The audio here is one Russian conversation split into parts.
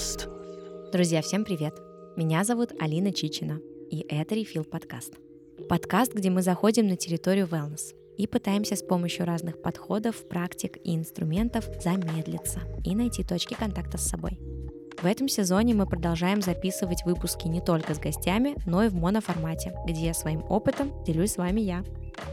подкаст. Друзья, всем привет! Меня зовут Алина Чичина, и это Refill подкаст. Подкаст, где мы заходим на территорию wellness и пытаемся с помощью разных подходов, практик и инструментов замедлиться и найти точки контакта с собой. В этом сезоне мы продолжаем записывать выпуски не только с гостями, но и в моноформате, где своим опытом делюсь с вами я,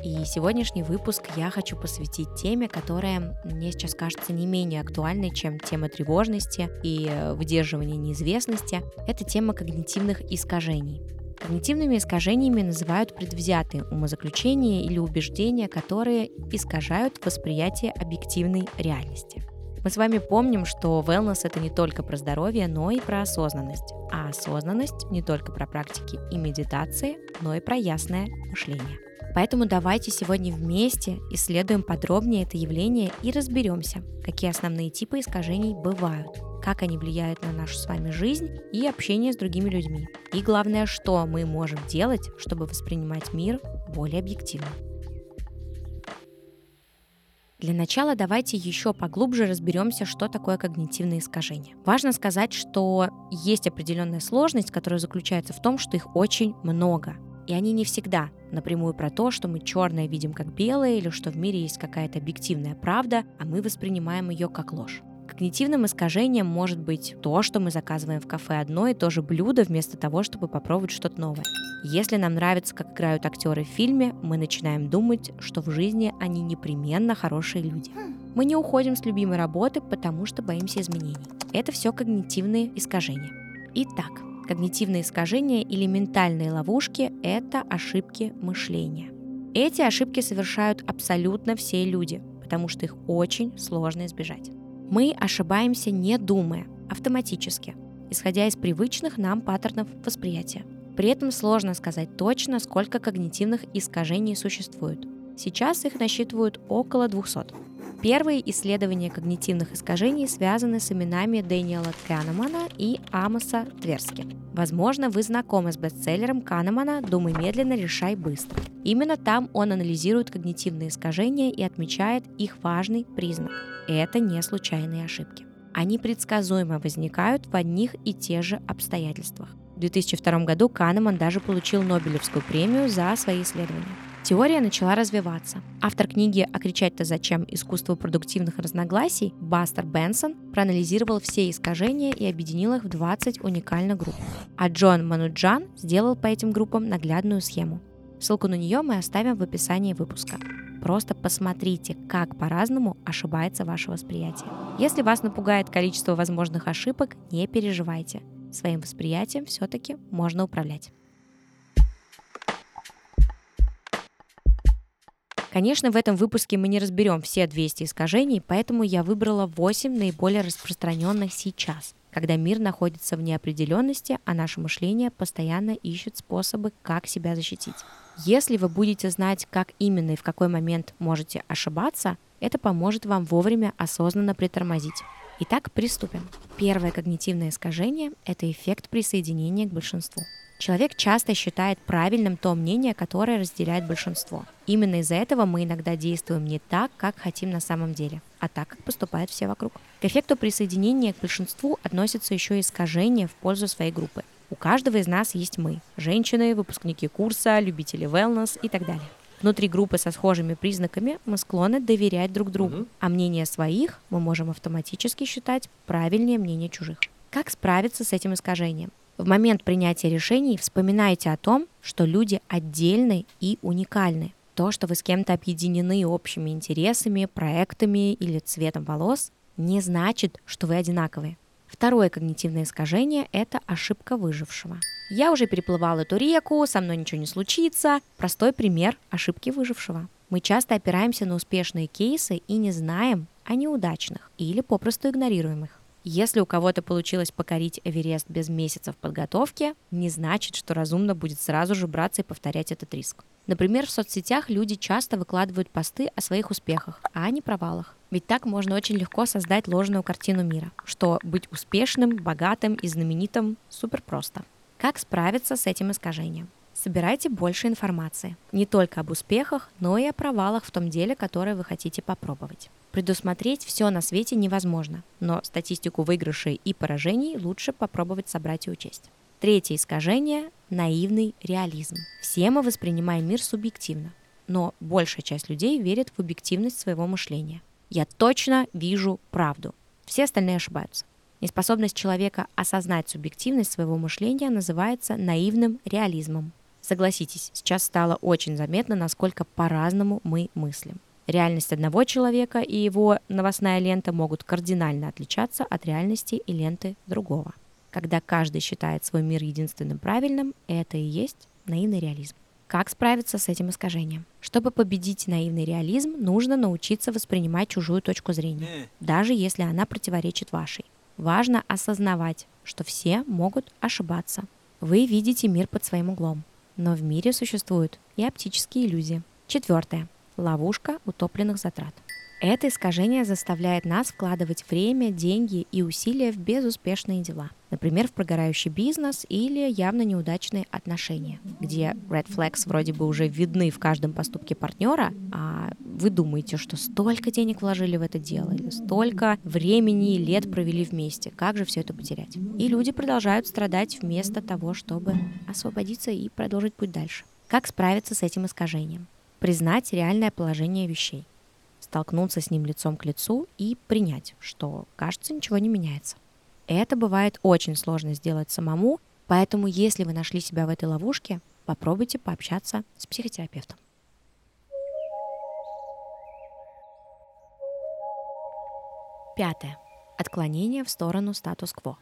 и сегодняшний выпуск я хочу посвятить теме, которая мне сейчас кажется не менее актуальной, чем тема тревожности и э, выдерживания неизвестности. Это тема когнитивных искажений. Когнитивными искажениями называют предвзятые умозаключения или убеждения, которые искажают восприятие объективной реальности. Мы с вами помним, что wellness это не только про здоровье, но и про осознанность. А осознанность не только про практики и медитации, но и про ясное мышление. Поэтому давайте сегодня вместе исследуем подробнее это явление и разберемся, какие основные типы искажений бывают, как они влияют на нашу с вами жизнь и общение с другими людьми. И главное, что мы можем делать, чтобы воспринимать мир более объективно. Для начала давайте еще поглубже разберемся, что такое когнитивные искажения. Важно сказать, что есть определенная сложность, которая заключается в том, что их очень много. И они не всегда напрямую про то, что мы черное видим как белое или что в мире есть какая-то объективная правда, а мы воспринимаем ее как ложь. Когнитивным искажением может быть то, что мы заказываем в кафе одно и то же блюдо вместо того, чтобы попробовать что-то новое. Если нам нравится, как играют актеры в фильме, мы начинаем думать, что в жизни они непременно хорошие люди. Мы не уходим с любимой работы, потому что боимся изменений. Это все когнитивные искажения. Итак, Когнитивные искажения или ментальные ловушки – это ошибки мышления. Эти ошибки совершают абсолютно все люди, потому что их очень сложно избежать. Мы ошибаемся не думая, автоматически, исходя из привычных нам паттернов восприятия. При этом сложно сказать точно, сколько когнитивных искажений существует. Сейчас их насчитывают около 200. Первые исследования когнитивных искажений связаны с именами Дэниела Канемана и Амоса Тверски. Возможно, вы знакомы с бестселлером Канемана «Думай медленно, решай быстро». Именно там он анализирует когнитивные искажения и отмечает их важный признак. Это не случайные ошибки. Они предсказуемо возникают в одних и тех же обстоятельствах. В 2002 году Канеман даже получил Нобелевскую премию за свои исследования. Теория начала развиваться. Автор книги «А кричать-то зачем? Искусство продуктивных разногласий» Бастер Бенсон проанализировал все искажения и объединил их в 20 уникальных групп. А Джон Мануджан сделал по этим группам наглядную схему. Ссылку на нее мы оставим в описании выпуска. Просто посмотрите, как по-разному ошибается ваше восприятие. Если вас напугает количество возможных ошибок, не переживайте. Своим восприятием все-таки можно управлять. Конечно, в этом выпуске мы не разберем все 200 искажений, поэтому я выбрала 8 наиболее распространенных сейчас, когда мир находится в неопределенности, а наше мышление постоянно ищет способы, как себя защитить. Если вы будете знать, как именно и в какой момент можете ошибаться, это поможет вам вовремя осознанно притормозить. Итак, приступим. Первое когнитивное искажение – это эффект присоединения к большинству. Человек часто считает правильным то мнение, которое разделяет большинство. Именно из-за этого мы иногда действуем не так, как хотим на самом деле, а так, как поступают все вокруг. К эффекту присоединения к большинству относятся еще и искажения в пользу своей группы. У каждого из нас есть мы – женщины, выпускники курса, любители wellness и так далее. Внутри группы со схожими признаками мы склонны доверять друг другу, а мнение своих мы можем автоматически считать правильнее мнения чужих. Как справиться с этим искажением? В момент принятия решений вспоминайте о том, что люди отдельны и уникальны. То, что вы с кем-то объединены общими интересами, проектами или цветом волос, не значит, что вы одинаковые. Второе когнитивное искажение – это ошибка выжившего. Я уже переплывал эту реку, со мной ничего не случится. Простой пример ошибки выжившего. Мы часто опираемся на успешные кейсы и не знаем о неудачных или попросту игнорируем их. Если у кого-то получилось покорить Эверест без месяцев подготовки, не значит, что разумно будет сразу же браться и повторять этот риск. Например, в соцсетях люди часто выкладывают посты о своих успехах, а не провалах. Ведь так можно очень легко создать ложную картину мира, что быть успешным, богатым и знаменитым супер просто. Как справиться с этим искажением? Собирайте больше информации. Не только об успехах, но и о провалах в том деле, которое вы хотите попробовать. Предусмотреть все на свете невозможно, но статистику выигрышей и поражений лучше попробовать собрать и учесть. Третье искажение – наивный реализм. Все мы воспринимаем мир субъективно, но большая часть людей верит в объективность своего мышления. Я точно вижу правду. Все остальные ошибаются. Неспособность человека осознать субъективность своего мышления называется наивным реализмом. Согласитесь, сейчас стало очень заметно, насколько по-разному мы мыслим. Реальность одного человека и его новостная лента могут кардинально отличаться от реальности и ленты другого. Когда каждый считает свой мир единственным правильным, это и есть наивный реализм. Как справиться с этим искажением? Чтобы победить наивный реализм, нужно научиться воспринимать чужую точку зрения, даже если она противоречит вашей. Важно осознавать, что все могут ошибаться. Вы видите мир под своим углом, но в мире существуют и оптические иллюзии. Четвертое. Ловушка утопленных затрат. Это искажение заставляет нас вкладывать время, деньги и усилия в безуспешные дела. Например, в прогорающий бизнес или явно неудачные отношения, где red flags вроде бы уже видны в каждом поступке партнера, а вы думаете, что столько денег вложили в это дело, или столько времени и лет провели вместе, как же все это потерять? И люди продолжают страдать вместо того, чтобы освободиться и продолжить путь дальше. Как справиться с этим искажением? Признать реальное положение вещей столкнуться с ним лицом к лицу и принять, что, кажется, ничего не меняется. Это бывает очень сложно сделать самому, поэтому если вы нашли себя в этой ловушке, попробуйте пообщаться с психотерапевтом. Пятое. Отклонение в сторону статус-кво.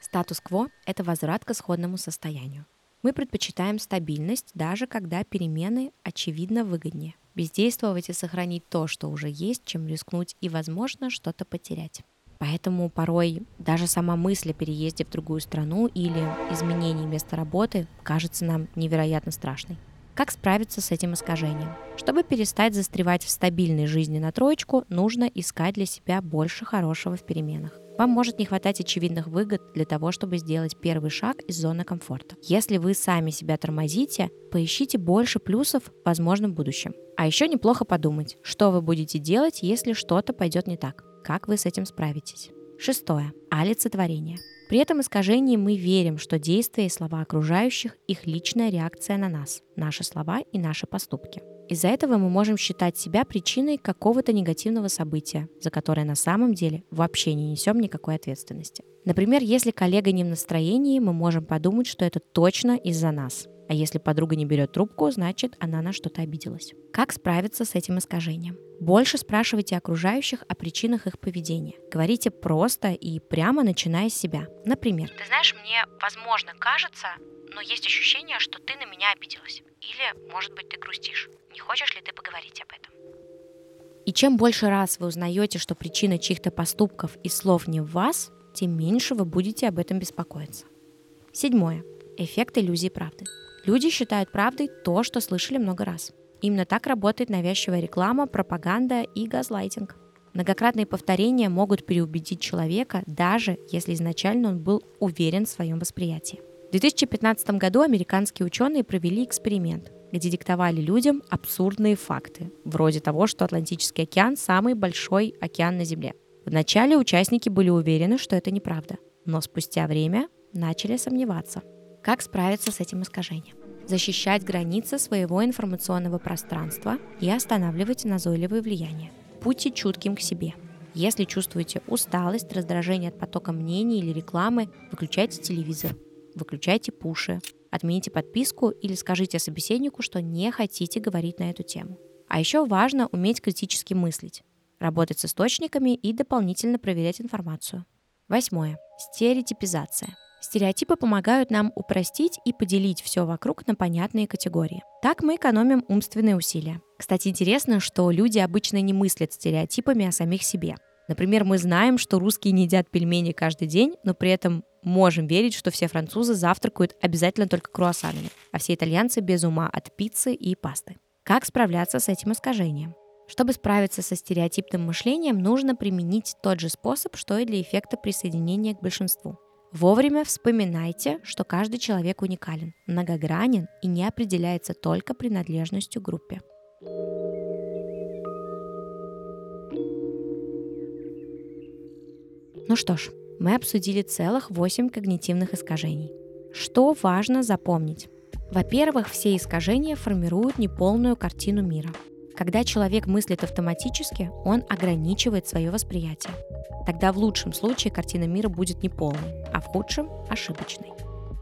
Статус-кво – это возврат к исходному состоянию. Мы предпочитаем стабильность, даже когда перемены очевидно выгоднее – бездействовать и сохранить то, что уже есть, чем рискнуть и, возможно, что-то потерять. Поэтому порой даже сама мысль о переезде в другую страну или изменении места работы кажется нам невероятно страшной. Как справиться с этим искажением? Чтобы перестать застревать в стабильной жизни на троечку, нужно искать для себя больше хорошего в переменах. Вам может не хватать очевидных выгод для того, чтобы сделать первый шаг из зоны комфорта. Если вы сами себя тормозите, поищите больше плюсов в возможном будущем. А еще неплохо подумать, что вы будете делать, если что-то пойдет не так. Как вы с этим справитесь? Шестое. Олицетворение. При этом искажении мы верим, что действия и слова окружающих – их личная реакция на нас, наши слова и наши поступки. Из-за этого мы можем считать себя причиной какого-то негативного события, за которое на самом деле вообще не несем никакой ответственности. Например, если коллега не в настроении, мы можем подумать, что это точно из-за нас. А если подруга не берет трубку, значит, она на что-то обиделась. Как справиться с этим искажением? Больше спрашивайте окружающих о причинах их поведения. Говорите просто и прямо начиная с себя. Например, «Ты знаешь, мне, возможно, кажется, но есть ощущение, что ты на меня обиделась. Или, может быть, ты грустишь. Не хочешь ли ты поговорить об этом? И чем больше раз вы узнаете, что причина чьих-то поступков и слов не в вас, тем меньше вы будете об этом беспокоиться. Седьмое. Эффект иллюзии правды. Люди считают правдой то, что слышали много раз. Именно так работает навязчивая реклама, пропаганда и газлайтинг. Многократные повторения могут переубедить человека, даже если изначально он был уверен в своем восприятии. В 2015 году американские ученые провели эксперимент, где диктовали людям абсурдные факты, вроде того, что Атлантический океан – самый большой океан на Земле. Вначале участники были уверены, что это неправда, но спустя время начали сомневаться. Как справиться с этим искажением? Защищать границы своего информационного пространства и останавливать назойливые влияния. Будьте чутким к себе. Если чувствуете усталость, раздражение от потока мнений или рекламы, выключайте телевизор, выключайте пуши, отмените подписку или скажите собеседнику, что не хотите говорить на эту тему. А еще важно уметь критически мыслить, работать с источниками и дополнительно проверять информацию. Восьмое. Стереотипизация. Стереотипы помогают нам упростить и поделить все вокруг на понятные категории. Так мы экономим умственные усилия. Кстати, интересно, что люди обычно не мыслят стереотипами о самих себе. Например, мы знаем, что русские не едят пельмени каждый день, но при этом можем верить, что все французы завтракают обязательно только круассанами, а все итальянцы без ума от пиццы и пасты. Как справляться с этим искажением? Чтобы справиться со стереотипным мышлением, нужно применить тот же способ, что и для эффекта присоединения к большинству. Вовремя вспоминайте, что каждый человек уникален, многогранен и не определяется только принадлежностью к группе. Ну что ж, мы обсудили целых 8 когнитивных искажений. Что важно запомнить? Во-первых, все искажения формируют неполную картину мира. Когда человек мыслит автоматически, он ограничивает свое восприятие. Тогда в лучшем случае картина мира будет неполной, а в худшем – ошибочной.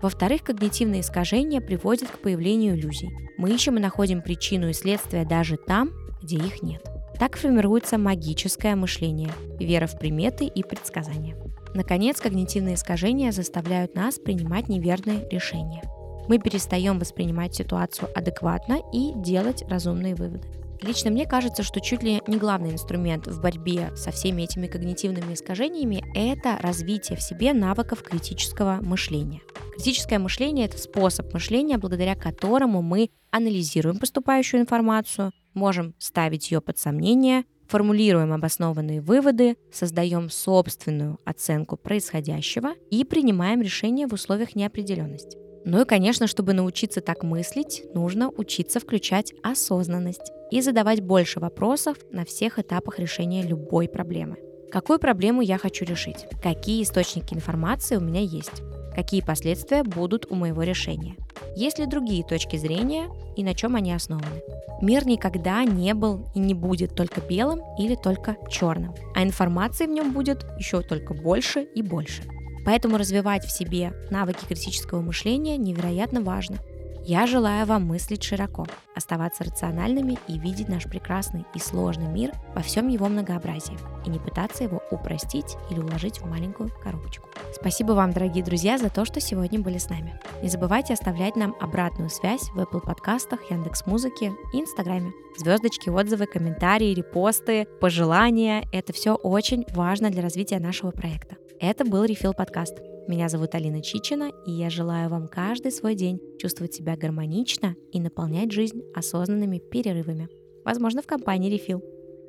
Во-вторых, когнитивные искажения приводят к появлению иллюзий. Мы ищем и находим причину и следствие даже там, где их нет. Так формируется магическое мышление, вера в приметы и предсказания. Наконец, когнитивные искажения заставляют нас принимать неверные решения. Мы перестаем воспринимать ситуацию адекватно и делать разумные выводы. Лично мне кажется, что чуть ли не главный инструмент в борьбе со всеми этими когнитивными искажениями – это развитие в себе навыков критического мышления. Критическое мышление – это способ мышления, благодаря которому мы анализируем поступающую информацию, можем ставить ее под сомнение, формулируем обоснованные выводы, создаем собственную оценку происходящего и принимаем решения в условиях неопределенности. Ну и, конечно, чтобы научиться так мыслить, нужно учиться включать осознанность и задавать больше вопросов на всех этапах решения любой проблемы. Какую проблему я хочу решить? Какие источники информации у меня есть? Какие последствия будут у моего решения? Есть ли другие точки зрения и на чем они основаны? Мир никогда не был и не будет только белым или только черным, а информации в нем будет еще только больше и больше. Поэтому развивать в себе навыки критического мышления невероятно важно. Я желаю вам мыслить широко, оставаться рациональными и видеть наш прекрасный и сложный мир во всем его многообразии и не пытаться его упростить или уложить в маленькую коробочку. Спасибо вам, дорогие друзья, за то, что сегодня были с нами. Не забывайте оставлять нам обратную связь в Apple подкастах, Яндекс Музыке и Инстаграме. Звездочки, отзывы, комментарии, репосты, пожелания – это все очень важно для развития нашего проекта. Это был Refill подкаст. Меня зовут Алина Чичина, и я желаю вам каждый свой день чувствовать себя гармонично и наполнять жизнь осознанными перерывами. Возможно, в компании Refill.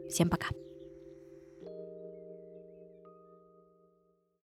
Всем пока!